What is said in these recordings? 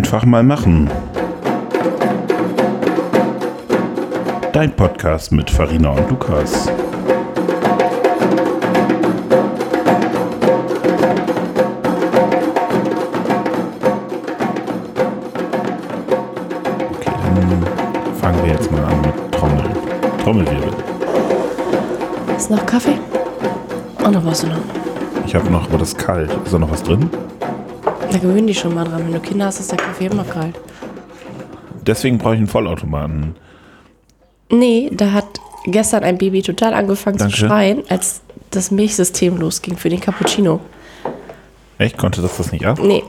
Einfach mal machen. Dein Podcast mit Farina und Lukas. Okay, dann fangen wir jetzt mal an mit Trommel. Trommelwirbel. Ist noch Kaffee? Und noch was noch? Ich habe noch, aber das ist kalt. Ist da noch was drin? Da gewöhnen die schon mal dran. Wenn du Kinder hast, ist der Kaffee immer kalt. Deswegen brauche ich einen Vollautomaten. Nee, da hat gestern ein Baby total angefangen Danke. zu schreien, als das Milchsystem losging für den Cappuccino. Echt? Konnte das das nicht ab? Nee,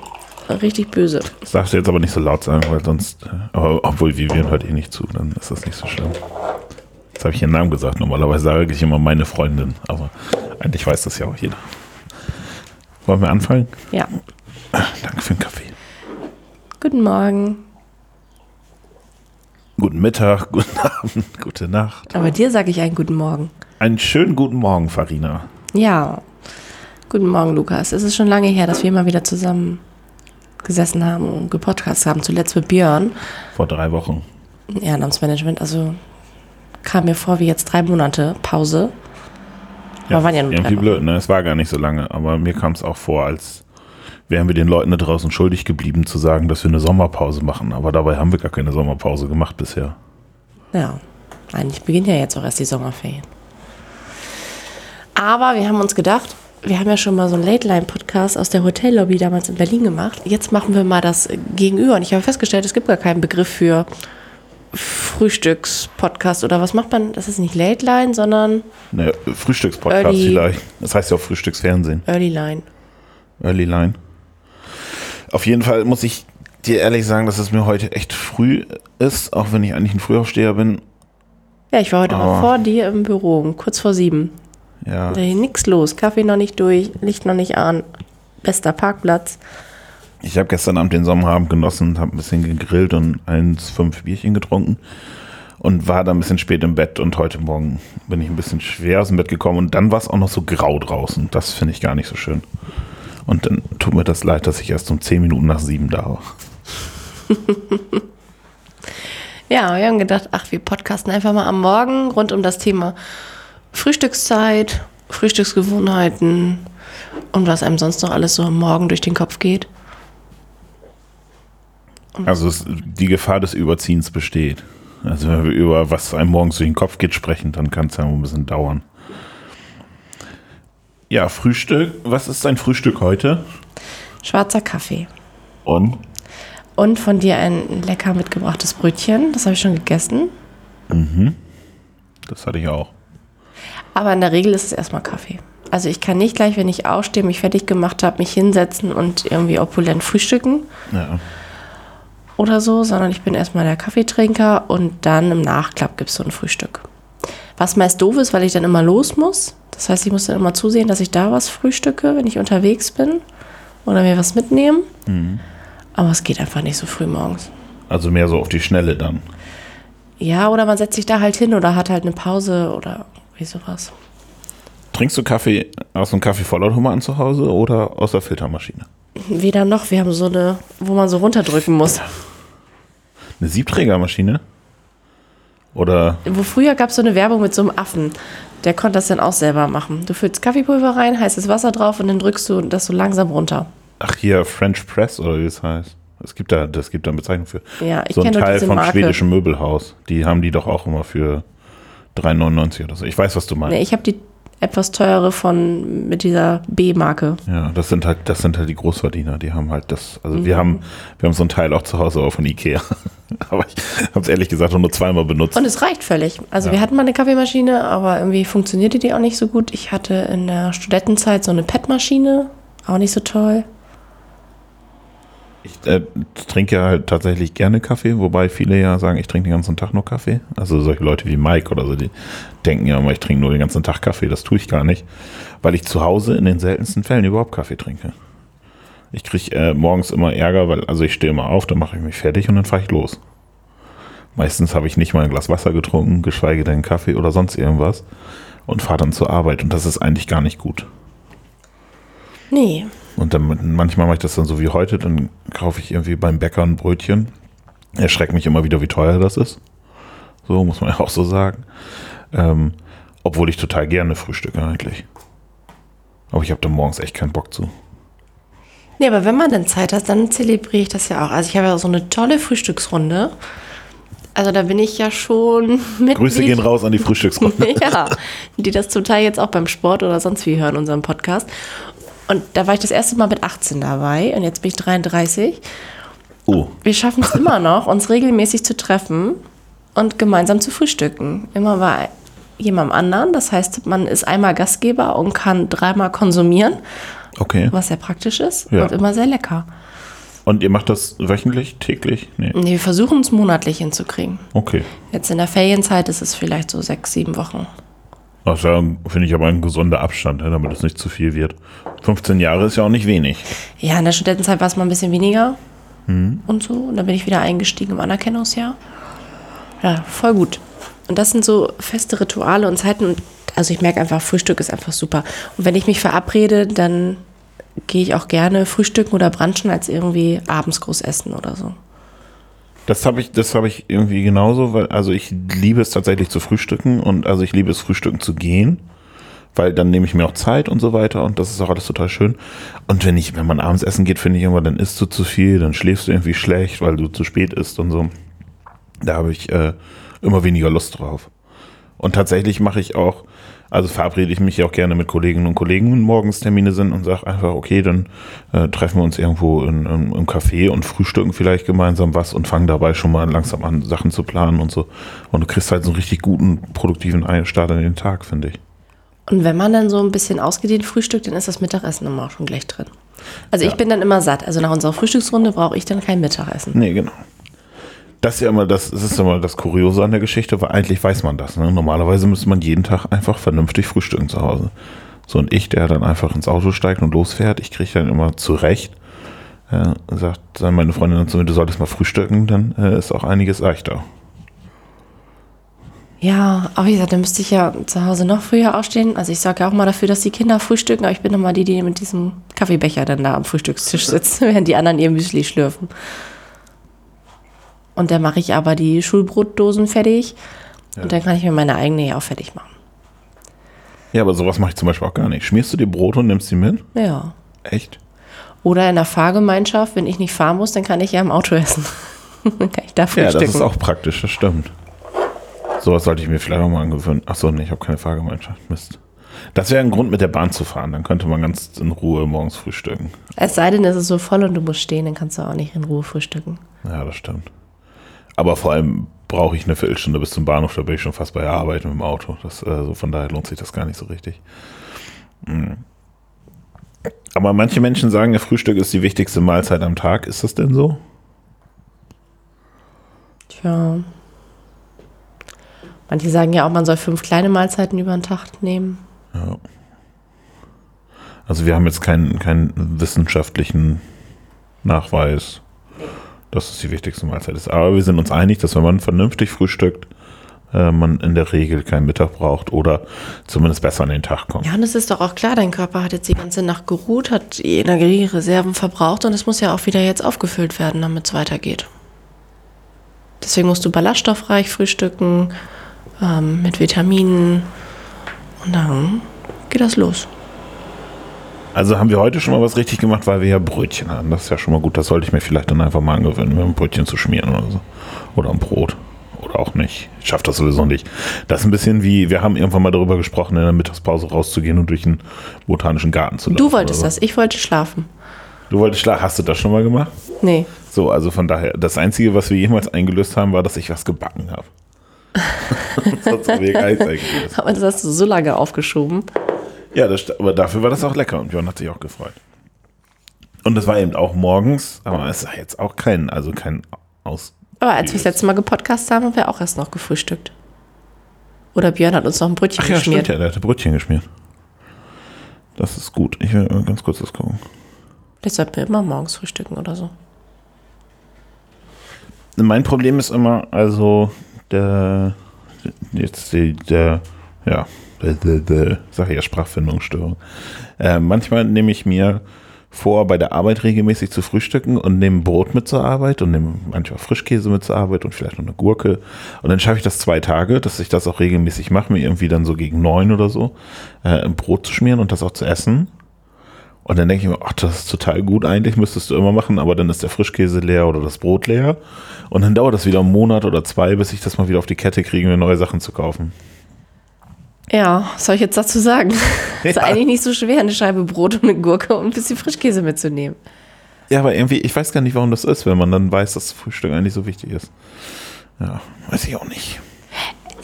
richtig böse. Das darfst du jetzt aber nicht so laut sagen, weil sonst, äh, aber obwohl Vivian hört eh nicht zu, dann ist das nicht so schlimm. Jetzt habe ich ihren Namen gesagt. Normalerweise sage ich immer meine Freundin, aber eigentlich weiß das ja auch jeder. Wollen wir anfangen? Ja. Danke für den Kaffee. Guten Morgen. Guten Mittag, guten Abend, gute Nacht. Aber dir sage ich einen guten Morgen. Einen schönen guten Morgen, Farina. Ja. Guten Morgen, Lukas. Es ist schon lange her, dass wir mal wieder zusammen gesessen haben und gepodcast haben. Zuletzt mit Björn. Vor drei Wochen. Ehrenamtsmanagement. Also kam mir vor wie jetzt drei Monate Pause. Aber waren ja nur irgendwie blöd, ne? Es war gar nicht so lange, aber mir kam es auch vor, als wären wir den Leuten da draußen schuldig geblieben, zu sagen, dass wir eine Sommerpause machen. Aber dabei haben wir gar keine Sommerpause gemacht bisher. Ja, eigentlich beginnt ja jetzt auch erst die Sommerferien. Aber wir haben uns gedacht, wir haben ja schon mal so einen Late-Line-Podcast aus der Hotellobby damals in Berlin gemacht. Jetzt machen wir mal das Gegenüber. Und ich habe festgestellt, es gibt gar keinen Begriff für Frühstückspodcast oder was macht man? Das ist nicht Late-Line, sondern Ne, Frühstückspodcast Early- vielleicht. Das heißt ja auch Frühstücksfernsehen. Early-Line. Early Line. Auf jeden Fall muss ich dir ehrlich sagen, dass es mir heute echt früh ist, auch wenn ich eigentlich ein Frühaufsteher bin. Ja, ich war heute Aber- mal vor dir im Büro, um kurz vor sieben. Ja, Da nix los, Kaffee noch nicht durch, Licht noch nicht an, bester Parkplatz. ich habe gestern Abend den Sommerabend genossen, habe ein bisschen gegrillt und eins, fünf Bierchen getrunken und war dann ein bisschen spät im Bett und heute Morgen bin ich ein bisschen schwer aus dem Bett gekommen und dann war es auch noch so grau draußen. Das finde ich gar nicht so schön. Und dann tut mir das leid, dass ich erst um zehn Minuten nach sieben da war. Ja, wir haben gedacht, ach, wir podcasten einfach mal am Morgen rund um das Thema Frühstückszeit, Frühstücksgewohnheiten und was einem sonst noch alles so am Morgen durch den Kopf geht. Also es, die Gefahr des Überziehens besteht. Also wenn wir über was einem morgens durch den Kopf geht sprechen, dann kann es ja ein bisschen dauern. Ja, Frühstück. Was ist dein Frühstück heute? Schwarzer Kaffee. Und? Und von dir ein lecker mitgebrachtes Brötchen. Das habe ich schon gegessen. Das hatte ich auch. Aber in der Regel ist es erstmal Kaffee. Also ich kann nicht gleich, wenn ich aufstehe, mich fertig gemacht habe, mich hinsetzen und irgendwie opulent frühstücken Ja. oder so, sondern ich bin erstmal der Kaffeetrinker und dann im Nachklapp gibt es so ein Frühstück. Was meist doof ist, weil ich dann immer los muss. Das heißt, ich muss dann immer zusehen, dass ich da was frühstücke, wenn ich unterwegs bin oder mir was mitnehmen. Aber es geht einfach nicht so früh morgens. Also mehr so auf die Schnelle dann. Ja, oder man setzt sich da halt hin oder hat halt eine Pause oder wie sowas. Trinkst du Kaffee aus einem Kaffeevollautomaten zu Hause oder aus der Filtermaschine? Weder noch, wir haben so eine, wo man so runterdrücken muss. Eine Siebträgermaschine? Oder Wo früher gab es so eine Werbung mit so einem Affen. Der konnte das dann auch selber machen. Du füllst Kaffeepulver rein, heißes Wasser drauf und dann drückst du das so langsam runter. ach hier French Press oder wie es heißt? Es gibt da, das gibt da eine Bezeichnung für. Ja, ich so ein Teil vom Marke. schwedischen Möbelhaus. Die haben die doch auch immer für 3,99 oder so. Ich weiß, was du meinst. Nee, ich habe die etwas teure von mit dieser B-Marke. Ja, das sind halt, das sind halt die Großverdiener, die haben halt das, also Mhm. wir haben, wir haben so ein Teil auch zu Hause auch von Ikea. aber ich habe es ehrlich gesagt nur zweimal benutzt. Und es reicht völlig. Also Ja. wir hatten mal eine Kaffeemaschine, aber irgendwie funktionierte die auch nicht so gut. Ich hatte in der Studentenzeit so eine PET-Maschine, auch nicht so toll. Ich äh, trinke ja halt tatsächlich gerne Kaffee, wobei viele ja sagen, ich trinke den ganzen Tag nur Kaffee. Also solche Leute wie Mike oder so, die denken ja immer, ich trinke nur den ganzen Tag Kaffee. Das tue ich gar nicht, weil ich zu Hause in den seltensten Fällen überhaupt Kaffee trinke. Ich kriege äh, morgens immer Ärger, weil, also ich stehe immer auf, dann mache ich mich fertig und dann fahre ich los. Meistens habe ich nicht mal ein Glas Wasser getrunken, geschweige denn Kaffee oder sonst irgendwas und fahre dann zur Arbeit und das ist eigentlich gar nicht gut. Nee, Und dann manchmal mache ich das dann so wie heute, dann kaufe ich irgendwie beim Bäcker ein Brötchen. Erschreckt mich immer wieder, wie teuer das ist. So muss man ja auch so sagen. Ähm, obwohl ich total gerne frühstücke eigentlich. Aber ich habe da morgens echt keinen Bock zu. Nee, aber wenn man dann Zeit hat, dann zelebriere ich das ja auch. Also ich habe ja so eine tolle Frühstücksrunde. Also da bin ich ja schon mit. Grüße gehen raus an die Frühstücksrunde. ja, die das zum Teil jetzt auch beim Sport oder sonst wie hören, unseren Podcast. Und da war ich das erste Mal mit 18 dabei und jetzt bin ich 33. Oh, Wir schaffen es immer noch, uns regelmäßig zu treffen und gemeinsam zu frühstücken. Immer bei jemandem anderen. Das heißt, man ist einmal Gastgeber und kann dreimal konsumieren, okay. was sehr praktisch ist Ja. und immer sehr lecker. Und ihr macht das wöchentlich, täglich? Nee. Nee, wir versuchen es monatlich hinzukriegen. Okay. Jetzt in der Ferienzeit ist es vielleicht so sechs, sieben Wochen. Das ja, finde ich aber ein gesunder Abstand, ne, damit es nicht zu viel wird. 15 Jahre ist ja auch nicht wenig. Ja, in der Studentenzeit war es mal ein bisschen weniger und so. Und dann bin ich wieder eingestiegen im Anerkennungsjahr. Ja, voll gut. Und das sind so feste Rituale und Zeiten. Und also ich merke einfach, Frühstück ist einfach super. Und wenn ich mich verabrede, dann gehe ich auch gerne frühstücken oder brunchen als irgendwie abends groß essen oder so. Das habe ich, das ich irgendwie genauso, weil, also ich liebe es tatsächlich zu frühstücken und also ich liebe es frühstücken zu gehen, weil dann nehme ich mir auch Zeit und so weiter und das ist auch alles total schön. Und wenn ich, wenn man abends essen geht, finde ich immer, dann isst du zu viel, dann schläfst du irgendwie schlecht, weil du zu spät isst und so. Da habe ich äh, immer weniger Lust drauf. Und tatsächlich mache ich auch, also verabrede ich mich auch gerne mit Kolleginnen und Kollegen, wenn morgens Termine sind und sage einfach, okay, dann äh, treffen wir uns irgendwo in, in, im Café und frühstücken vielleicht gemeinsam was und fangen dabei schon mal langsam an, Sachen zu planen und so. Und du kriegst halt so einen richtig guten, produktiven Start an den Tag, finde ich. Und wenn man dann so ein bisschen ausgedehnt frühstückt, dann ist das Mittagessen immer auch schon gleich drin. Also ich Ja. bin dann immer satt. Also nach unserer Frühstücksrunde brauche ich dann kein Mittagessen. Nee, genau. Das ist ja immer das, das ist immer das Kuriose an der Geschichte, weil eigentlich weiß man das. Ne? Normalerweise müsste man jeden Tag einfach vernünftig frühstücken zu Hause. So und ich, der dann einfach ins Auto steigt und losfährt, ich kriege dann immer zurecht, äh, sagt meine Freundin dann zu mir, du solltest mal frühstücken, dann äh, ist auch einiges leichter. Ja, aber wie gesagt, dann müsste ich ja zu Hause noch früher aufstehen. Also ich sorge ja auch mal dafür, dass die Kinder frühstücken, aber ich bin immer die, die mit diesem Kaffeebecher dann da am Frühstückstisch sitzen, während die anderen ihr Müsli schlürfen. Und dann mache ich aber die Schulbrotdosen fertig und dann kann ich mir meine eigene ja auch fertig machen. Ja, aber sowas mache ich zum Beispiel auch gar nicht. Schmierst du dir Brot und nimmst sie mit? Ja. Echt? Oder in der Fahrgemeinschaft, wenn ich nicht fahren muss, dann kann ich ja im Auto essen. dann kann ich da Ja, frühstücken. das ist auch praktisch, das stimmt. Sowas sollte ich mir vielleicht auch mal angewöhnen. Achso, nee, ich habe keine Fahrgemeinschaft. Mist. Das wäre ein Grund, mit der Bahn zu fahren. Dann könnte man ganz in Ruhe morgens frühstücken. es sei denn, es ist so voll und du musst stehen, dann kannst du auch nicht in Ruhe frühstücken. Ja, das stimmt. Aber vor allem brauche ich eine Viertelstunde bis zum Bahnhof, da bin ich schon fast bei der Arbeit mit dem Auto. Das, äh, so von daher lohnt sich das gar nicht so richtig. Mhm. Aber manche Menschen sagen, ja, Frühstück ist die wichtigste Mahlzeit am Tag. Ist das denn so? Tja. Manche sagen ja auch, man soll fünf kleine Mahlzeiten über den Tag nehmen. Ja. Also wir haben jetzt keinen, keinen wissenschaftlichen Nachweis, dass es die wichtigste Mahlzeit ist. Aber wir sind uns einig, dass wenn man vernünftig frühstückt, äh, man in der Regel keinen Mittag braucht oder zumindest besser an den Tag kommt. Ja, und es ist doch auch klar, dein Körper hat jetzt die ganze Nacht geruht, hat die Energiereserven verbraucht und es muss ja auch wieder jetzt aufgefüllt werden, damit es weitergeht. Deswegen musst du ballaststoffreich frühstücken, ähm, mit Vitaminen und dann geht das los. Also haben wir heute schon mal was richtig gemacht, weil wir ja Brötchen haben. Das ist ja schon mal gut. Das sollte ich mir vielleicht dann einfach mal angewöhnen, mir ein Brötchen zu schmieren oder so. Oder ein Brot. Oder auch nicht. Ich schaffe das sowieso nicht. Das ist ein bisschen wie, wir haben irgendwann mal darüber gesprochen, in der Mittagspause rauszugehen und durch den botanischen Garten zu laufen. Du wolltest oder das, ich wollte schlafen. so. Du wolltest schlafen. Hast du das schon mal gemacht? Nee. So, also von daher, das Einzige, was wir jemals eingelöst haben, war, dass ich was gebacken habe. Gar nichts eingelöst. Aber das hast du so lange aufgeschoben. Ja, das, aber dafür war das auch lecker und Björn hat sich auch gefreut. Und das war eben auch morgens, aber es ist jetzt auch kein, also kein Aus. Aber als wir das letzte Mal gepodcast haben, haben wir auch erst noch gefrühstückt. Oder Björn hat uns noch ein Brötchen Ach ja, geschmiert. stimmt ja, der hatte Brötchen geschmiert. Das ist gut. Ich will ganz kurz das gucken. Vielleicht sollten wir immer morgens frühstücken oder so. Mein Problem ist immer, also der jetzt der ja, der, der, sag ich ja Sprachfindungsstörung. Äh, manchmal nehme ich mir vor, bei der Arbeit regelmäßig zu frühstücken und nehme Brot mit zur Arbeit und nehme manchmal Frischkäse mit zur Arbeit und vielleicht noch eine Gurke. Und dann schaffe ich das zwei Tage, dass ich das auch regelmäßig mache, mir irgendwie dann so gegen neun oder so äh, Brot zu schmieren und das auch zu essen. Und dann denke ich mir, ach, das ist total gut, eigentlich müsstest du immer machen, aber dann ist der Frischkäse leer oder das Brot leer. Und dann dauert das wieder einen Monat oder zwei, bis ich das mal wieder auf die Kette kriege, mir neue Sachen zu kaufen. Ja, was soll ich jetzt dazu sagen? Ja. ist eigentlich nicht so schwer, eine Scheibe Brot und eine Gurke und ein bisschen Frischkäse mitzunehmen. Ja, aber irgendwie, ich weiß gar nicht, warum das ist, wenn man dann weiß, dass Frühstück eigentlich so wichtig ist. Ja, weiß ich auch nicht.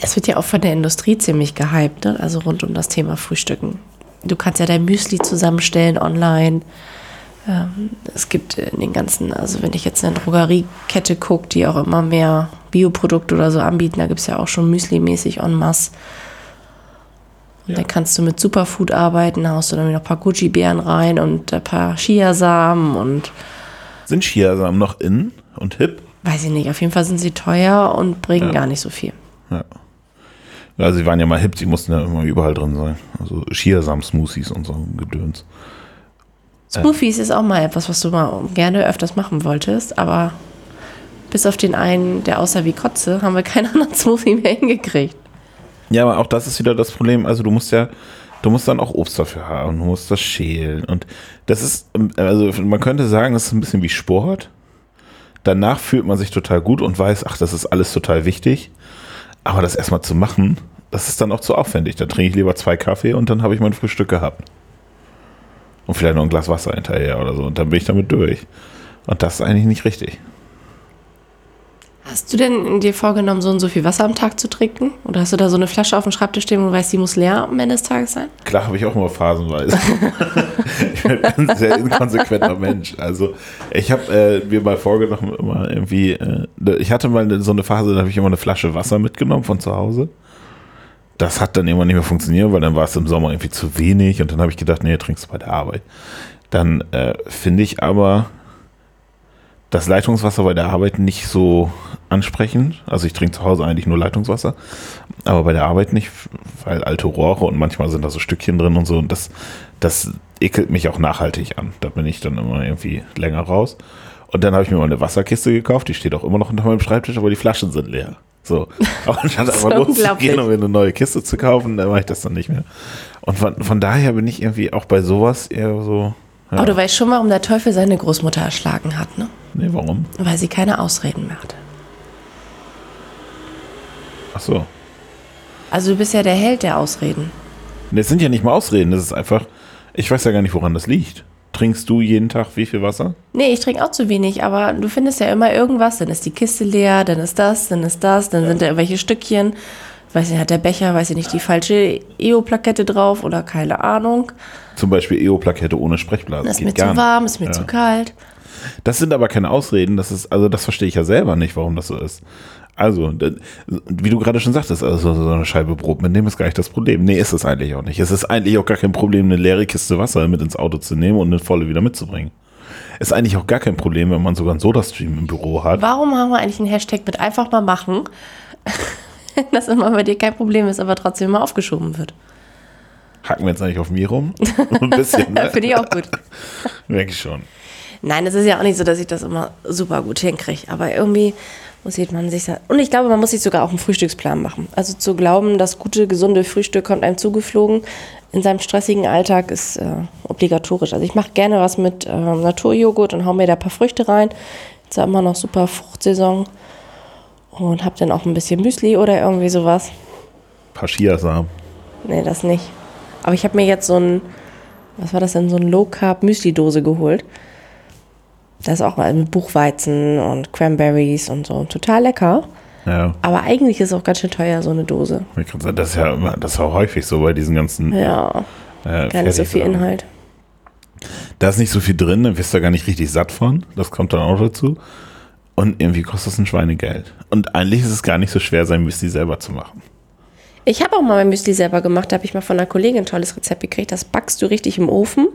Es wird ja auch von der Industrie ziemlich gehypt, ne? also rund um das Thema Frühstücken. Du kannst ja dein Müsli zusammenstellen online. Ähm, es gibt in den ganzen, also wenn ich jetzt eine Drogeriekette gucke, die auch immer mehr Bioprodukte oder so anbieten, da gibt es ja auch schon Müsli-mäßig en masse. Ja. Dann kannst du mit Superfood arbeiten, da haust du dann noch ein paar Gucci-Beeren rein und ein paar Chiasamen und. Sind Chiasamen noch in und hip? Weiß ich nicht. Auf jeden Fall sind sie teuer und bringen ja. gar nicht so viel. Ja. Ja, sie waren ja mal hip, sie mussten ja immer überall drin sein. Also Chiasamen-Smoothies und so Gedöns. Smoothies äh. ist auch mal etwas, was du mal gerne öfters machen wolltest, aber bis auf den einen, der aussah wie Kotze, haben wir keinen anderen Smoothie mehr hingekriegt. Ja, aber auch das ist wieder das Problem. Also du musst ja, du musst dann auch Obst dafür haben, du musst das schälen. Und das ist, also man könnte sagen, das ist ein bisschen wie Sport. Danach fühlt man sich total gut und weiß, ach, das ist alles total wichtig. Aber das erstmal zu machen, das ist dann auch zu aufwendig. Da trinke ich lieber zwei Kaffee und dann habe ich mein Frühstück gehabt. Und vielleicht noch ein Glas Wasser hinterher oder so. Und dann bin ich damit durch. Und das ist eigentlich nicht richtig. Hast du denn dir vorgenommen, so und so viel Wasser am Tag zu trinken? Oder hast du da so eine Flasche auf dem Schreibtisch stehen, wo du weißt, die muss leer am Ende des Tages sein? Klar, habe ich auch immer phasenweise. ich bin ein sehr inkonsequenter Mensch. Also ich habe äh, mir mal vorgenommen, immer irgendwie, äh, ich hatte mal so eine Phase, da habe ich immer eine Flasche Wasser mitgenommen von zu Hause. Das hat dann immer nicht mehr funktioniert, weil dann war es im Sommer irgendwie zu wenig und dann habe ich gedacht, nee, trinkst du bei der Arbeit. Dann äh, finde ich aber das Leitungswasser bei der Arbeit nicht so ansprechend. Also ich trinke zu Hause eigentlich nur Leitungswasser, aber bei der Arbeit nicht, weil alte Rohre und manchmal sind da so Stückchen drin und so. Und das, das ekelt mich auch nachhaltig an. Da bin ich dann immer irgendwie länger raus. Und dann habe ich mir mal eine Wasserkiste gekauft, die steht auch immer noch unter meinem Schreibtisch, aber die Flaschen sind leer. So. Aber anstatt einfach loszugehen, um mir eine neue Kiste zu kaufen, dann mache ich das dann nicht mehr. Und von, von daher bin ich irgendwie auch bei sowas eher so. Ja. Aber du weißt schon, warum der Teufel seine Großmutter erschlagen hat, ne? Nee, warum? Weil sie keine Ausreden mehr hatte. Ach so. Also du bist ja der Held der Ausreden. Das sind ja nicht mal Ausreden, das ist einfach, ich weiß ja gar nicht, woran das liegt. Trinkst du jeden Tag wie viel Wasser? Nee, ich trinke auch zu wenig, aber du findest ja immer irgendwas. Dann ist die Kiste leer, dann ist das, dann ist das, dann ja. sind da irgendwelche Stückchen. Weiß nicht, hat der Becher, weiß ich nicht, die falsche EO-Plakette drauf oder keine Ahnung. Zum Beispiel EO-Plakette ohne Sprechblase. Das ist mir zu warm, ist mir ja. zu kalt. Das sind aber keine Ausreden, das ist, also das verstehe ich ja selber nicht, warum das so ist. Also, wie du gerade schon sagtest, also so eine Scheibe Brot mitnehmen ist gar nicht das Problem. Nee, ist es eigentlich auch nicht. Es ist eigentlich auch gar kein Problem, eine leere Kiste Wasser mit ins Auto zu nehmen und eine volle wieder mitzubringen. Ist eigentlich auch gar kein Problem, wenn man sogar einen Sodastream im Büro hat. Warum haben wir eigentlich einen Hashtag mit einfach mal machen, dass immer bei dir kein Problem ist, aber trotzdem immer aufgeschoben wird? Hacken wir jetzt eigentlich auf mir rum? Ein bisschen, ne? Finde ich auch gut. Merke ich schon. Nein, es ist ja auch nicht so, dass ich das immer super gut hinkriege. Aber irgendwie muss man sich und ich glaube, man muss sich sogar auch einen Frühstücksplan machen. Also zu glauben, das gute, gesunde Frühstück kommt einem zugeflogen in seinem stressigen Alltag ist äh, obligatorisch. Also ich mache gerne was mit äh, Naturjoghurt und hau mir da ein paar Früchte rein. Jetzt ist ja immer noch super Fruchtsaison und habe dann auch ein bisschen Müsli oder irgendwie sowas. Ein paar Chiasamen. Nee, das nicht. Aber ich habe mir jetzt so ein, was war das denn, so ein Low Carb Müsli Dose geholt. Das ist auch mal mit Buchweizen und Cranberries und so. Total lecker. Ja. Aber eigentlich ist es auch ganz schön teuer, so eine Dose. Das ist ja immer, das ist auch häufig so bei diesen ganzen. Ja. Äh, gar nicht so viel Inhalt. Da ist nicht so viel drin, dann wirst du gar nicht richtig satt von. Das kommt dann auch dazu. Und irgendwie kostet es ein Schweinegeld. Und eigentlich ist es gar nicht so schwer, sein Müsli selber zu machen. Ich habe auch mal mein Müsli selber gemacht. Da habe ich mal von einer Kollegin ein tolles Rezept gekriegt. Das backst du richtig im Ofen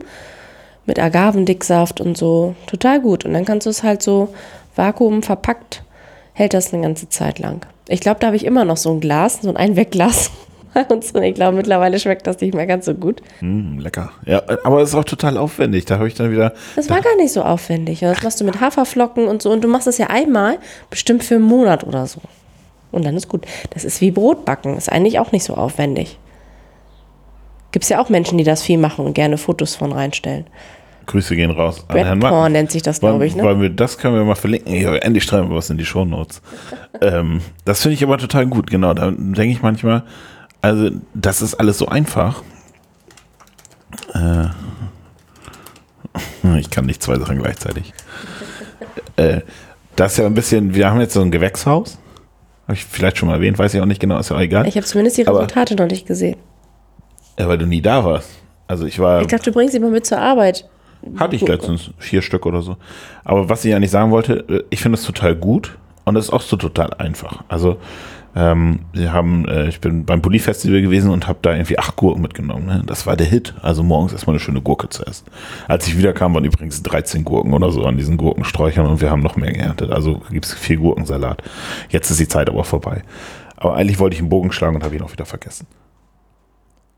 mit Agavendicksaft und so. Total gut. Und dann kannst du es halt so vakuum verpackt, hält das eine ganze Zeit lang. Ich glaube, da habe ich immer noch so ein Glas, so ein Einwegglas. Bei uns. Und ich glaube, mittlerweile schmeckt das nicht mehr ganz so gut. Mm, lecker. Ja, aber es ist auch total aufwendig. Da habe ich dann wieder. Das war gar nicht so aufwendig. Das machst du mit Haferflocken und so. Und du machst es ja einmal, bestimmt für einen Monat oder so. Und dann ist gut. Das ist wie Brotbacken. Ist eigentlich auch nicht so aufwendig. Gibt es ja auch Menschen, die das viel machen und gerne Fotos von reinstellen. Grüße gehen raus an Herrn Porn nennt sich das, glaube ich. Ne? Weil wir, das können wir mal verlinken. Ja, endlich schreiben wir was in die Shownotes. ähm, das finde ich aber total gut, genau. Da denke ich manchmal, also das ist alles so einfach. Äh, ich kann nicht zwei Sachen gleichzeitig. äh, das ist ja ein bisschen, wir haben jetzt so ein Gewächshaus. Habe ich vielleicht schon mal erwähnt, weiß ich auch nicht genau, ist ja auch egal. Ich habe zumindest die Resultate aber, noch nicht gesehen. Ja, weil du nie da warst. Also ich war. Ich dachte, du bringst sie mal mit zur Arbeit. Hatte ich letztens vier Stück oder so. Aber was ich ja nicht sagen wollte, äh, ich finde es total gut und es ist auch so total einfach. Also ähm, wir haben, äh, ich bin beim Bulli-Festival gewesen und habe da irgendwie acht Gurken mitgenommen. Ne? Das war der Hit. Also morgens erstmal eine schöne Gurke zu essen. Als ich wiederkam, waren übrigens 13 Gurken oder so an diesen Gurkensträuchern und wir haben noch mehr geerntet. Also gibt es vier Gurkensalat. Jetzt ist die Zeit aber vorbei. Aber eigentlich wollte ich einen Bogen schlagen und habe ihn auch wieder vergessen.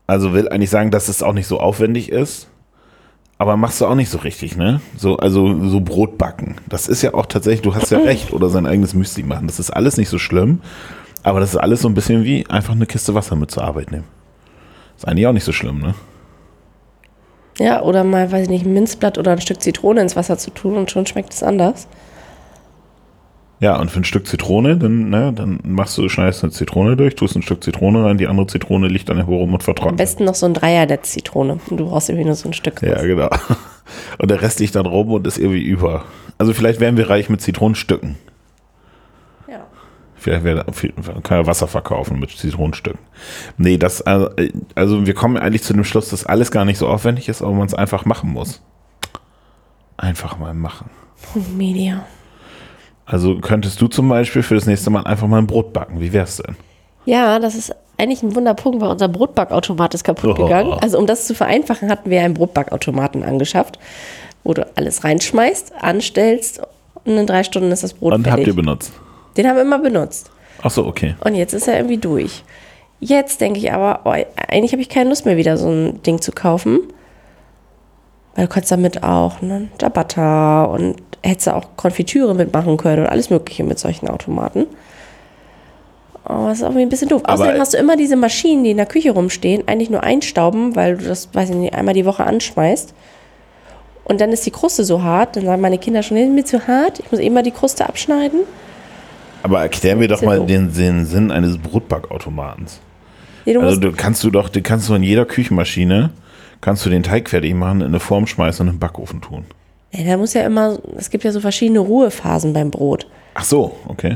Also will eigentlich sagen, dass es auch nicht so aufwendig ist. Aber machst du auch nicht so richtig, ne? So, also so Brot backen. Das ist ja auch tatsächlich, du hast ja recht, oder sein eigenes Müsli machen. Das ist alles nicht so schlimm. Aber das ist alles so ein bisschen wie einfach eine Kiste Wasser mit zur Arbeit nehmen. Ist eigentlich auch nicht so schlimm, ne? Ja, oder mal, weiß ich nicht, ein Minzblatt oder ein Stück Zitrone ins Wasser zu tun und schon schmeckt es anders. Ja, und für ein Stück Zitrone, dann, ne, dann machst du, schneidest eine Zitrone durch, tust ein Stück Zitrone rein, die andere Zitrone liegt dann herum und vertrocknet. Am besten noch so ein Dreiernetz Zitrone. Und du brauchst irgendwie nur so ein Stück. Ja, genau. Und der Rest liegt dann rum und ist irgendwie über. Also vielleicht wären wir reich mit Zitronenstücken. Vielleicht wäre kann er Wasser verkaufen mit Zitronenstücken. Nee, das, also, also wir kommen eigentlich zu dem Schluss, dass alles gar nicht so aufwendig ist, aber man es einfach machen muss. Einfach mal machen. Media. Also könntest du zum Beispiel für das nächste Mal einfach mal ein Brot backen. Wie wär's denn? Ja, das ist eigentlich ein Wunderpunkt, weil unser Brotbackautomat ist kaputt oh. gegangen. Also um das zu vereinfachen, hatten wir einen Brotbackautomaten angeschafft, wo du alles reinschmeißt, anstellst und in drei Stunden ist das Brot und fertig. Und habt ihr benutzt? Den haben wir immer benutzt. Ach so, okay. Und jetzt ist er irgendwie durch. Jetzt denke ich aber, oh, eigentlich habe ich keine Lust mehr, wieder so ein Ding zu kaufen. Weil du kannst damit auch ne, Ciabatta und hättest auch Konfitüre mitmachen können und alles Mögliche mit solchen Automaten. Oh, das ist irgendwie ein bisschen doof. Aber Außerdem hast du immer diese Maschinen, die in der Küche rumstehen, eigentlich nur einstauben, weil du das, weiß ich nicht, einmal die Woche anschmeißt. Und dann ist die Kruste so hart, dann sagen meine Kinder schon, ist mir zu hart, ich muss immer die Kruste abschneiden. Aber erklären wir doch mal den, den, Sinn eines Brotbackautomatens. Nee, du also du kannst du doch, du kannst du in jeder Küchenmaschine, kannst du den Teig fertig machen, in eine Form schmeißen und in den Backofen tun. Ja, da muss ja immer, es gibt ja so verschiedene Ruhephasen beim Brot. Ach so, okay.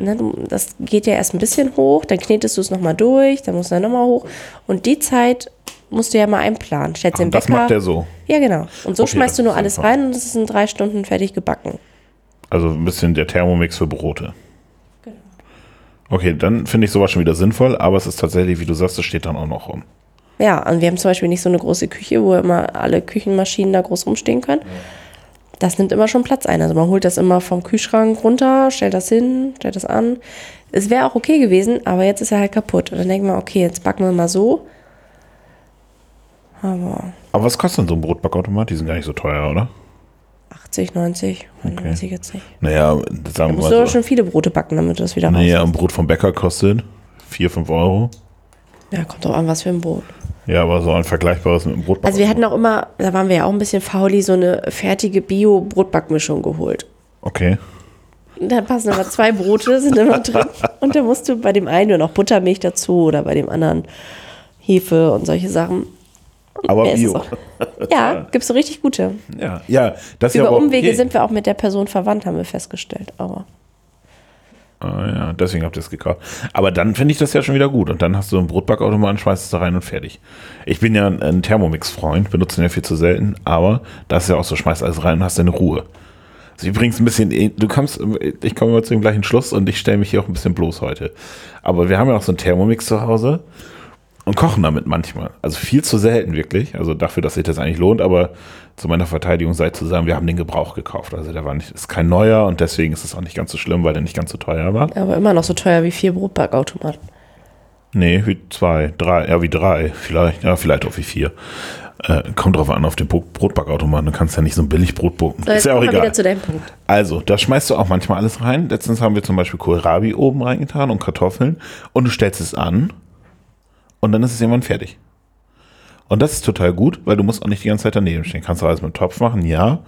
Das geht ja erst ein bisschen hoch, dann knetest du es nochmal durch, dann musst du dann nochmal hoch. Und die Zeit musst du ja mal einplanen. Stellst den das macht der so. Ja, genau. Und so okay, schmeißt du nur alles sinnvoll. rein und es ist in drei Stunden fertig gebacken. Also ein bisschen der Thermomix für Brote. Okay, dann finde ich sowas schon wieder sinnvoll, aber es ist tatsächlich, wie du sagst, es steht dann auch noch rum. Ja, und wir haben zum Beispiel nicht so eine große Küche, wo immer alle Küchenmaschinen da groß rumstehen können. Das nimmt immer schon Platz ein. Also man holt das immer vom Kühlschrank runter, stellt das hin, stellt das an. Es wäre auch okay gewesen, aber jetzt ist er halt kaputt. Und dann denkt man, okay, jetzt backen wir mal so. Aber. Aber was kostet denn so ein Brotbackautomat? Die sind gar nicht so teuer, oder? 80, 90, okay. weiß ich jetzt nicht. Naja, sagen wir mal. Du musst so. schon viele Brote backen, damit du das wieder Naja, ein Brot vom Bäcker kostet 4, 5 Euro. Ja, kommt auch an, was für ein Brot. Ja, aber so ein vergleichbares mit dem Brotback. Also wir hatten auch immer, da waren wir ja auch ein bisschen fauli, so eine fertige Bio-Brotbackmischung geholt. Okay. Da passen aber zwei Brote, sind immer drin. Und da musst du bei dem einen nur noch Buttermilch dazu oder bei dem anderen Hefe und solche Sachen. Aber Bio. Auch, ja, gibt es so richtig gute. Ja, ja. Das Über ja Umwege okay. sind wir auch mit der Person verwandt, haben wir festgestellt. Aber Ah, ja, deswegen habt ihr es gekauft. Aber dann finde ich das ja schon wieder gut. Und dann hast du einen Brotbackautomaten, schmeißt es da rein und fertig. Ich bin ja ein Thermomix-Freund, benutze ihn ja viel zu selten, aber das ist ja auch so, schmeißt alles rein und hast deine Ruhe. Also übrigens ein bisschen, du kommst, ich komme immer zu dem gleichen Schluss und ich stelle mich hier auch ein bisschen bloß heute. Aber wir haben ja auch so einen Thermomix zu Hause und kochen damit manchmal. Also viel zu selten wirklich. Also dafür, dass sich das eigentlich lohnt, aber zu meiner Verteidigung sei zu sagen, wir haben den Gebrauch gekauft. Also der war nicht, ist kein neuer und deswegen ist es auch nicht ganz so schlimm, weil der nicht ganz so teuer war. Aber immer noch so teuer wie vier Brotbackautomaten. Nee, wie zwei, drei, ja, wie drei, vielleicht, ja, vielleicht auch wie vier. Äh, kommt drauf an, auf den Brot- Brotbackautomaten. Du kannst ja nicht so ein Billigbrot bucken. So, Ist ja auch egal. Also, da schmeißt du auch manchmal alles rein. Letztens haben wir zum Beispiel Kohlrabi oben reingetan und Kartoffeln und du stellst es an und dann ist es irgendwann fertig. Und das ist total gut, weil du musst auch nicht die ganze Zeit daneben stehen. Kannst du alles mit dem Topf machen, ja.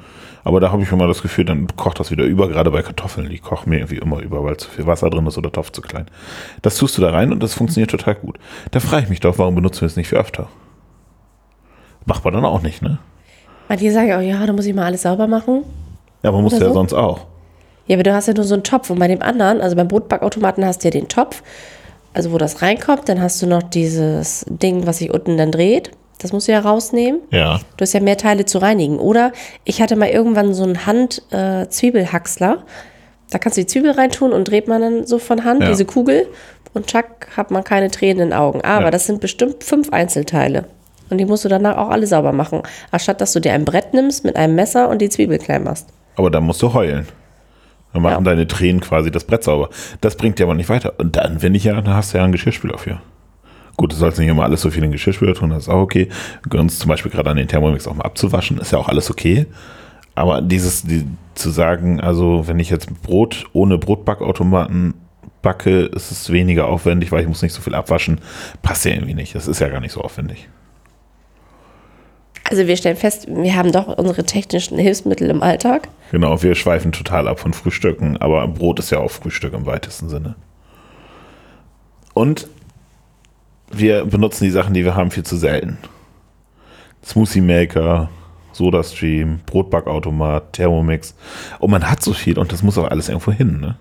Aber da habe ich immer das Gefühl, dann kocht das wieder über, gerade bei Kartoffeln. Die kochen mir irgendwie immer über, weil zu viel Wasser drin ist oder der Topf zu klein. Das tust du da rein und das funktioniert total gut. Da frage ich mich doch, warum benutzen wir es nicht für öfter? Macht man dann auch nicht, ne? Manche sagen auch, ja, da muss ich mal alles sauber machen. Ja, aber musst du ja so? sonst auch. Ja, aber du hast ja nur so einen Topf und bei dem anderen, also beim Brotbackautomaten hast du ja den Topf, also wo das reinkommt, dann hast du noch dieses Ding, was sich unten dann dreht. Das musst du ja rausnehmen. Ja. Du hast ja mehr Teile zu reinigen. Oder ich hatte mal irgendwann so einen Hand-Zwiebelhacksler. da kannst du die Zwiebel reintun und dreht man dann so von Hand, Ja. diese Kugel. Und zack, hat man keine Tränen in den Augen. Aber Ja. das sind bestimmt fünf Einzelteile. Und die musst du danach auch alle sauber machen. Anstatt dass du dir ein Brett nimmst mit einem Messer und die Zwiebel klein machst. Aber dann musst du heulen. Dann machen Ja. deine Tränen quasi das Brett sauber. Das bringt dir aber nicht weiter. Und dann, wenn ich ja, dann hast du ja einen Geschirrspüler für. Gut, du sollst nicht immer alles so viel in den Geschirrspüler tun, das ist auch okay. Wir gönnen uns zum Beispiel gerade an den Thermomix auch mal abzuwaschen, ist ja auch alles okay. Aber dieses, die, zu sagen, also wenn ich jetzt Brot ohne Brotbackautomaten backe, ist es weniger aufwendig, weil ich muss nicht so viel abwaschen, passt ja irgendwie nicht. Das ist ja gar nicht so aufwendig. Also wir stellen fest, wir haben doch unsere technischen Hilfsmittel im Alltag. Genau, wir schweifen total ab von Frühstücken, aber Brot ist ja auch Frühstück im weitesten Sinne. Und wir benutzen die Sachen, die wir haben, viel zu selten. Smoothie Maker, SodaStream, Brotbackautomat, Thermomix. Und man hat so viel und das muss auch alles irgendwo hin, ne?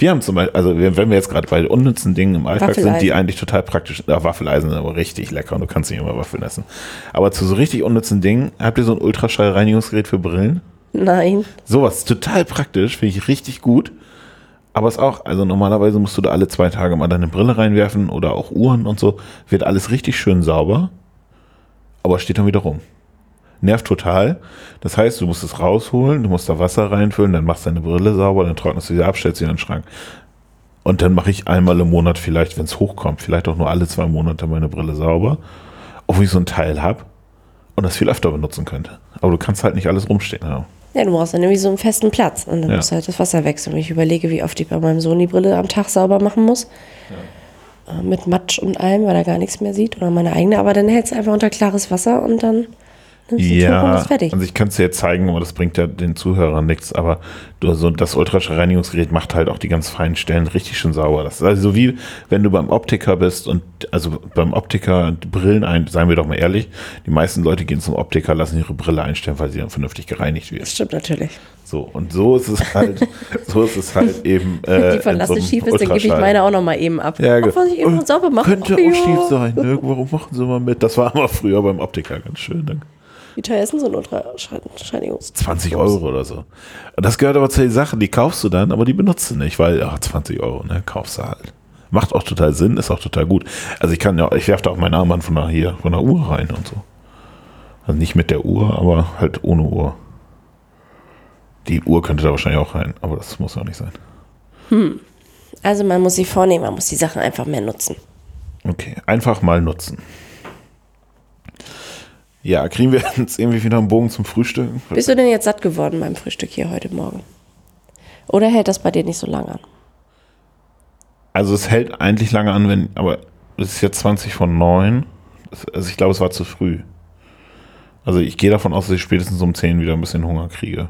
Wir haben zum Beispiel, also wenn wir jetzt gerade bei unnützen Dingen im Alltag sind, die eigentlich total praktisch, ja, Waffeleisen sind aber richtig lecker und du kannst nicht immer Waffeln essen. Aber zu so richtig unnützen Dingen, habt ihr so ein Ultraschallreinigungsgerät für Brillen? Nein. Sowas total praktisch, finde ich richtig gut. Aber es auch, also normalerweise musst du da alle zwei Tage mal deine Brille reinwerfen oder auch Uhren und so. Wird alles richtig schön sauber, aber steht dann wieder rum. Nervt total. Das heißt, du musst es rausholen, du musst da Wasser reinfüllen, dann machst du deine Brille sauber, dann trocknest du sie ab, stellst sie in den Schrank. Und dann mache ich einmal im Monat vielleicht, wenn es hochkommt, vielleicht auch nur alle zwei Monate meine Brille sauber, obwohl ich so ein Teil habe und das viel öfter benutzen könnte. Aber du kannst halt nicht alles rumstehen haben. Ja, du brauchst dann irgendwie so einen festen Platz. Und dann Ja. musst du halt das Wasser wechseln. Ich überlege, wie oft ich bei meinem Sohn die Brille am Tag sauber machen muss. Äh, Mit Matsch und allem, weil er gar nichts mehr sieht. Oder meine eigene. Aber dann hältst du einfach unter klares Wasser und dann nimmst Ja, also ich kann es dir jetzt zeigen, aber das bringt ja den Zuhörern nichts. Aber du, so das Ultraschallreinigungsgerät macht halt auch die ganz feinen Stellen richtig schön sauber. Das ist also so wie wenn du beim Optiker bist und also beim Optiker Brillen ein, seien wir doch mal ehrlich, die meisten Leute gehen zum Optiker, lassen ihre Brille einstellen, weil sie dann vernünftig gereinigt wird. Das stimmt natürlich. So, und so ist es halt, so ist es halt eben. Äh, die Lasse einem schief ist, dann gebe ich meine auch noch mal eben ab. Ja, was ich eben noch sauber mache. Könnte Ach, auch schief sein, ne? Warum machen sie mal mit? Das war aber früher beim Optiker ganz schön. Danke. Wie teuer ist denn so ein Ultrascheinigungs? 20 Euro oder so. Das gehört aber zu den Sachen, die kaufst du dann, aber die benutzt du nicht, weil, ja, 20 Euro, ne, kaufst du halt. Macht auch total Sinn, ist auch total gut. Also ich kann ja, ich werfe da auch meinen Armband von der, hier, von der Uhr rein und so. Also nicht mit der Uhr, aber halt ohne Uhr. Die Uhr könnte da wahrscheinlich auch rein, aber das muss auch nicht sein. Also man muss sich vornehmen, man muss die Sachen einfach mehr nutzen. Okay, einfach mal nutzen. Ja, kriegen wir jetzt irgendwie wieder einen Bogen zum Frühstück? Bist du denn jetzt satt geworden beim Frühstück hier heute Morgen? Oder hält das bei dir nicht so lange an? Also es hält eigentlich lange an, wenn, aber es ist jetzt 20 von 9. Das- Also ich glaube, es war zu früh. Also ich gehe davon aus, dass ich spätestens um 10 wieder ein bisschen Hunger kriege.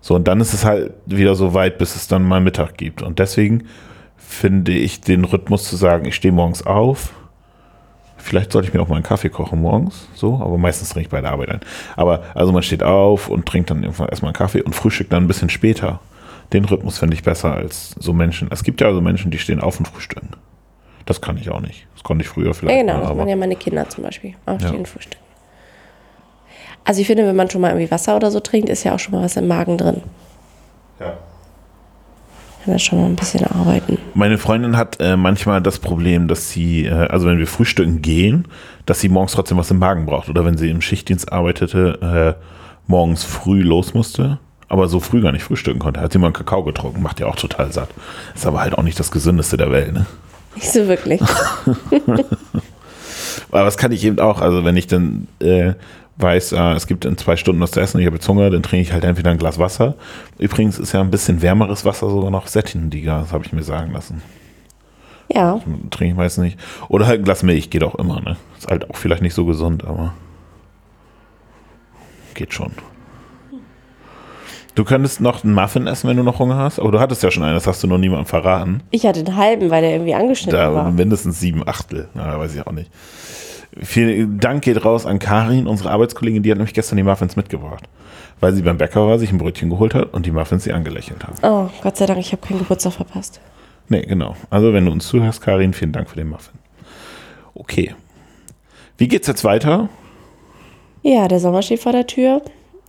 So, und dann ist es halt wieder so weit, bis es dann mal Mittag gibt. Und deswegen finde ich den Rhythmus zu sagen, ich stehe morgens auf. Vielleicht sollte ich mir auch mal einen Kaffee kochen morgens, so, aber meistens trinke ich bei der Arbeit ein. Aber also man steht auf und trinkt dann irgendwann erstmal einen Kaffee und frühstückt dann ein bisschen später. Den Rhythmus finde ich besser als so Menschen. Es gibt ja also Menschen, die stehen auf und frühstücken. Das kann ich auch nicht. Das konnte ich früher vielleicht. Ja, genau. mal, Das machen ja meine Kinder zum Beispiel. Aufstehen, Ja. frühstücken. Also ich finde, wenn man schon mal irgendwie Wasser oder so trinkt, ist ja auch schon mal was im Magen drin. ja. Kann das schon mal ein bisschen arbeiten. Meine Freundin hat äh, manchmal das Problem, dass sie, äh, also wenn wir frühstücken gehen, dass sie morgens trotzdem was im Magen braucht. Oder wenn sie im Schichtdienst arbeitete, äh, morgens früh los musste, aber so früh gar nicht frühstücken konnte. Hat sie mal einen Kakao getrunken, macht ja auch total satt. Ist aber halt auch nicht das Gesündeste der Welt, ne? Nicht so wirklich. Aber das kann ich eben auch. Also wenn ich dann äh, weiß, äh, es gibt in zwei Stunden was zu essen ich habe jetzt Hunger, dann trinke ich halt entweder ein Glas Wasser. Übrigens ist ja ein bisschen wärmeres Wasser sogar noch sättigender, das habe ich mir sagen lassen. Ja. Trinke ich meistens nicht. Oder halt ein Glas Milch geht auch immer, ne? Ist halt auch vielleicht nicht so gesund, aber geht schon. Du könntest noch einen Muffin essen, wenn du noch Hunger hast, aber du hattest ja schon einen, das hast du noch niemandem verraten. Ich hatte einen halben, weil der irgendwie angeschnitten Da war. mindestens sieben Achtel. Na, weiß ich auch nicht. Vielen Dank geht raus an Karin, unsere Arbeitskollegin, die hat nämlich gestern die Muffins mitgebracht. Weil sie beim Bäcker war, sich ein Brötchen geholt hat und die Muffins sie angelächelt haben. Oh, Gott sei Dank, ich habe keinen Geburtstag verpasst. Nee, genau. Also wenn du uns zuhörst, Karin, vielen Dank für den Muffin. Okay. Wie geht's jetzt weiter? Ja, der Sommer steht vor der Tür.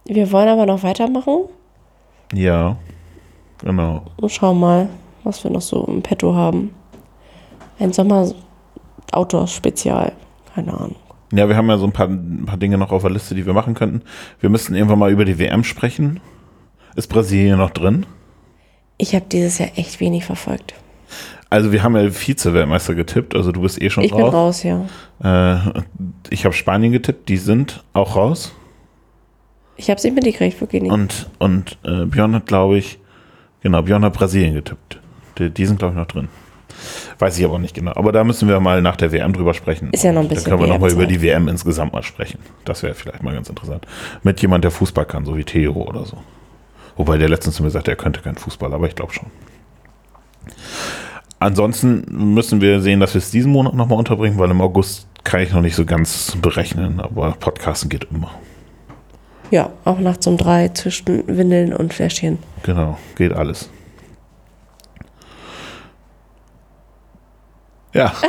Wir wollen aber noch weitermachen Ja, genau. und schauen mal, was wir noch so im Petto haben. Ein Sommer-Outdoor-Spezial. Keine Ahnung. Ja, wir haben ja so ein paar, ein paar Dinge noch auf der Liste, die wir machen könnten. Wir müssten irgendwann mal über die WM sprechen. Ist Brasilien noch drin? Ich habe dieses Jahr echt wenig verfolgt. Also wir haben ja Vize-Weltmeister getippt, also du bist eh schon Ich bin raus. raus, ja. Äh, ich habe Spanien getippt, die sind auch raus. Ich habe es nicht mitgekriegt, wirklich nicht. Und, und äh, Björn hat, glaube ich, genau, Björn hat Brasilien getippt. Die, die sind, glaube ich, noch drin. Weiß ich aber nicht genau. Aber da müssen wir mal nach der WM drüber sprechen. Ist ja noch ein Da bisschen können wir nochmal über die WM insgesamt mal sprechen. Das wäre vielleicht mal ganz interessant. Mit jemand, der Fußball kann, so wie Theo oder so. Wobei der letztens zu mir sagte, er könnte kein Fußball, aber ich glaube schon. Ansonsten müssen wir sehen, dass wir es diesen Monat nochmal unterbringen, weil im August kann ich noch nicht so ganz berechnen, aber Podcasten geht immer. Ja, auch nachts um drei zwischen Windeln und Fläschchen. Genau, geht alles. Ja.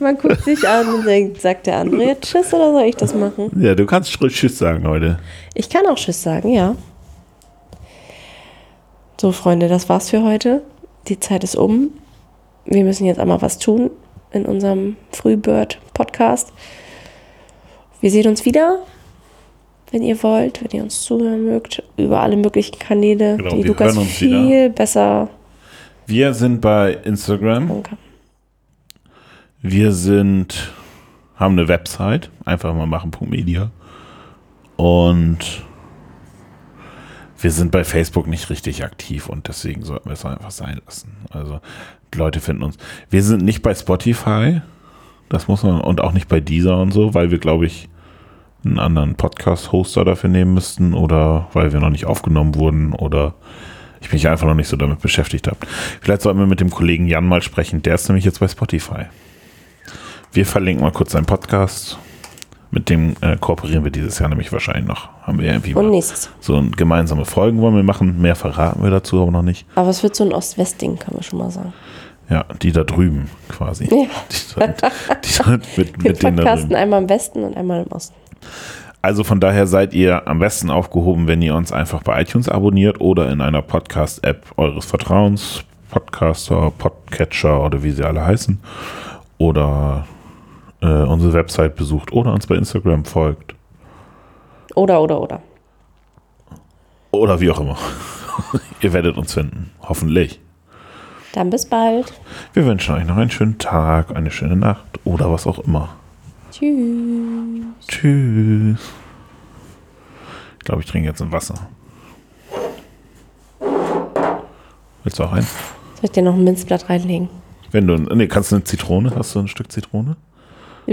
Man guckt sich an und denkt, sagt der andere jetzt Tschüss oder soll ich das machen? ja, du kannst Tschüss sagen heute. Ich kann auch Tschüss sagen, ja. So, Freunde, das war's für heute. Die Zeit ist um. Wir müssen jetzt einmal was tun in unserem Frühbird-Podcast. Wir sehen uns wieder, wenn ihr wollt, wenn ihr uns zuhören mögt, über alle möglichen Kanäle, Genau, die Lukas viel wieder. besser. Wir sind bei Instagram. Danke. Wir sind, haben eine Website, einfach mal machen.media. Und wir sind bei Facebook nicht richtig aktiv und deswegen sollten wir es einfach sein lassen. Also die Leute finden uns. Wir sind nicht bei Spotify, das muss man, und auch nicht bei Deezer und so, weil wir, glaube ich, einen anderen Podcast-Hoster dafür nehmen müssten oder weil wir noch nicht aufgenommen wurden oder ich mich einfach noch nicht so damit beschäftigt habe. Vielleicht sollten wir mit dem Kollegen Jan mal sprechen, der ist nämlich jetzt bei Spotify. Wir verlinken mal kurz seinen Podcast. Mit dem äh, kooperieren wir dieses Jahr nämlich wahrscheinlich noch. Haben wir irgendwie Und nächstes. so ein gemeinsame Folgen wollen wir machen. Mehr verraten wir dazu aber noch nicht. Aber es wird so ein Ost-West-Ding, kann man schon mal sagen. Ja, die da drüben quasi. Ja. Die, sollen- die sollen mit, Wir mit denen da podcasten drüben. einmal im Westen und einmal im Osten. Also von daher seid ihr am besten aufgehoben, wenn ihr uns einfach bei iTunes abonniert oder in einer Podcast-App eures Vertrauens, Podcaster, Podcatcher oder wie sie alle heißen. Oder äh, unsere Website besucht oder uns bei Instagram folgt. Oder, oder, oder. Oder wie auch immer. ihr werdet uns finden. Hoffentlich. Dann bis bald. Wir wünschen euch noch einen schönen Tag, eine schöne Nacht oder was auch immer. Tschüss. Tschüss. Ich glaube, ich trinke jetzt ein Wasser. Willst du auch eins? Soll ich dir noch ein Minzblatt reinlegen? Wenn du, nee, kannst du eine Zitrone? Hast du ein Stück Zitrone?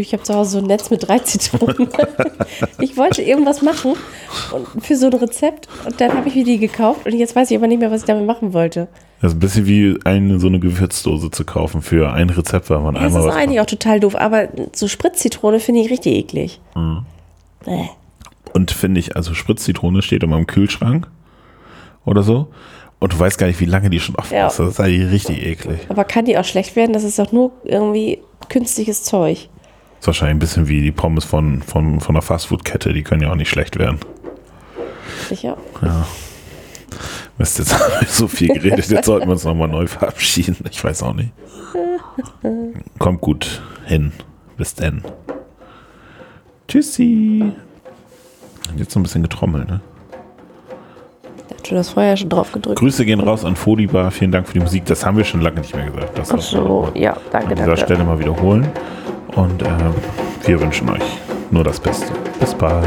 Ich habe zu Hause so ein Netz mit drei Zitronen. ich wollte irgendwas machen und für so ein Rezept und dann habe ich mir die gekauft und jetzt weiß ich aber nicht mehr, was ich damit machen wollte. Das ist ein bisschen wie eine, so eine Gewürzdose zu kaufen für ein Rezept, weil man Ja, das einmal ist was eigentlich auch total doof, aber so Spritzzitrone finde ich richtig eklig. Mhm. Äh. Und finde ich, also Spritzzitrone steht immer im Kühlschrank oder so. Und du weißt gar nicht, wie lange die schon offen Ja. ist. Das ist eigentlich richtig eklig. Aber kann die auch schlecht werden? Das ist doch nur irgendwie künstliches Zeug. Ist wahrscheinlich ein bisschen wie die Pommes von, von, von einer Fastfood-Kette. Die können ja auch nicht schlecht werden. Sicher. Mist, jetzt haben wir so viel geredet. Jetzt sollten wir uns nochmal neu verabschieden. Ich weiß auch nicht. Kommt gut hin. Bis denn. Tschüssi. Jetzt so ein bisschen getrommelt, ne? Du hast vorher schon drauf gedrückt. Grüße gehen raus an Folibar. Vielen Dank für die Musik. Das haben wir schon lange nicht mehr gesagt. Das Ach so, ja, danke, an dieser danke. Stelle mal wiederholen. Und äh, wir wünschen euch nur das Beste. Bis bald.